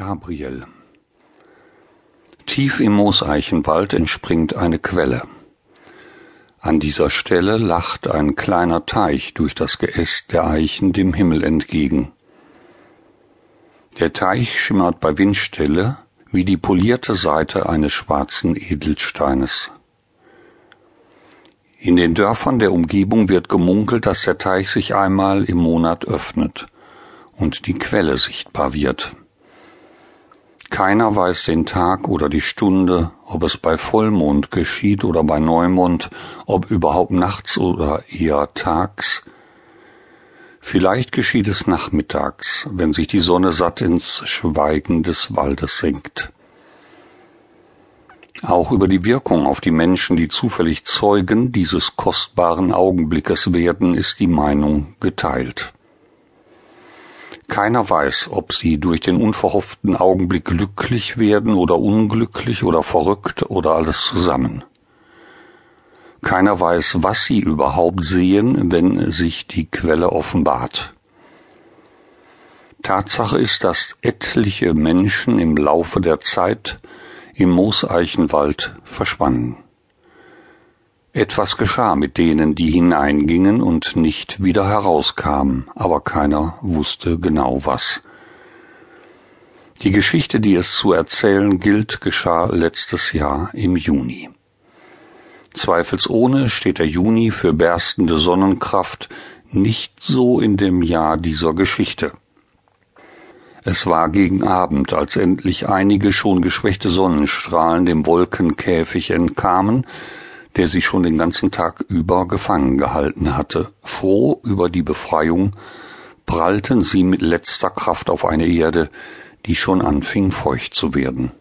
Gabriel Tief im Mooseichenwald entspringt eine Quelle. An dieser Stelle lacht ein kleiner Teich durch das Geäst der Eichen dem Himmel entgegen. Der Teich schimmert bei Windstille wie die polierte Seite eines schwarzen Edelsteines. In den Dörfern der Umgebung wird gemunkelt, dass der Teich sich einmal im Monat öffnet und die Quelle sichtbar wird. Keiner weiß den Tag oder die Stunde, ob es bei Vollmond geschieht oder bei Neumond, ob überhaupt nachts oder eher tags. Vielleicht geschieht es nachmittags, wenn sich die Sonne satt ins Schweigen des Waldes senkt. Auch über die Wirkung auf die Menschen, die zufällig Zeugen dieses kostbaren Augenblickes werden, ist die Meinung geteilt. Keiner weiß, ob sie durch den unverhofften Augenblick glücklich werden oder unglücklich oder verrückt oder alles zusammen. Keiner weiß, was sie überhaupt sehen, wenn sich die Quelle offenbart. Tatsache ist, dass etliche Menschen im Laufe der Zeit im Mooseichenwald verschwanden. Etwas geschah mit denen, die hineingingen und nicht wieder herauskamen, aber keiner wusste genau was. Die Geschichte, die es zu erzählen gilt, geschah letztes Jahr im Juni. Zweifelsohne steht der Juni für berstende Sonnenkraft nicht so in dem Jahr dieser Geschichte. Es war gegen Abend, als endlich einige schon geschwächte Sonnenstrahlen dem Wolkenkäfig entkamen, der sie schon den ganzen Tag über gefangen gehalten hatte. Froh über die Befreiung, prallten sie mit letzter Kraft auf eine Erde, die schon anfing feucht zu werden.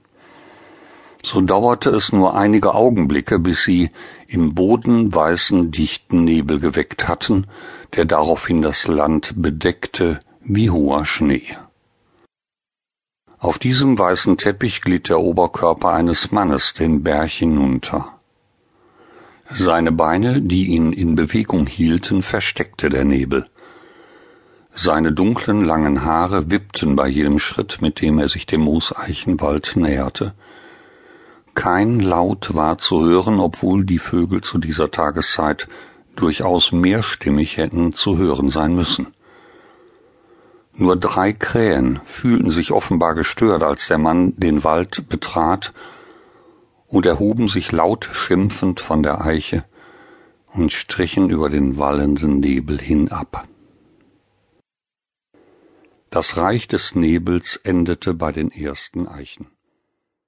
So dauerte es nur einige Augenblicke, bis sie im Boden weißen dichten Nebel geweckt hatten, der daraufhin das Land bedeckte wie hoher Schnee. Auf diesem weißen Teppich glitt der Oberkörper eines Mannes den Berg hinunter. Seine Beine, die ihn in Bewegung hielten, versteckte der Nebel. Seine dunklen, langen Haare wippten bei jedem Schritt, mit dem er sich dem Mooseichenwald näherte. Kein Laut war zu hören, obwohl die Vögel zu dieser Tageszeit durchaus mehrstimmig hätten zu hören sein müssen. Nur drei Krähen fühlten sich offenbar gestört, als der Mann den Wald betrat und erhoben sich laut schimpfend von der Eiche und strichen über den wallenden Nebel hinab. Das Reich des Nebels endete bei den ersten Eichen.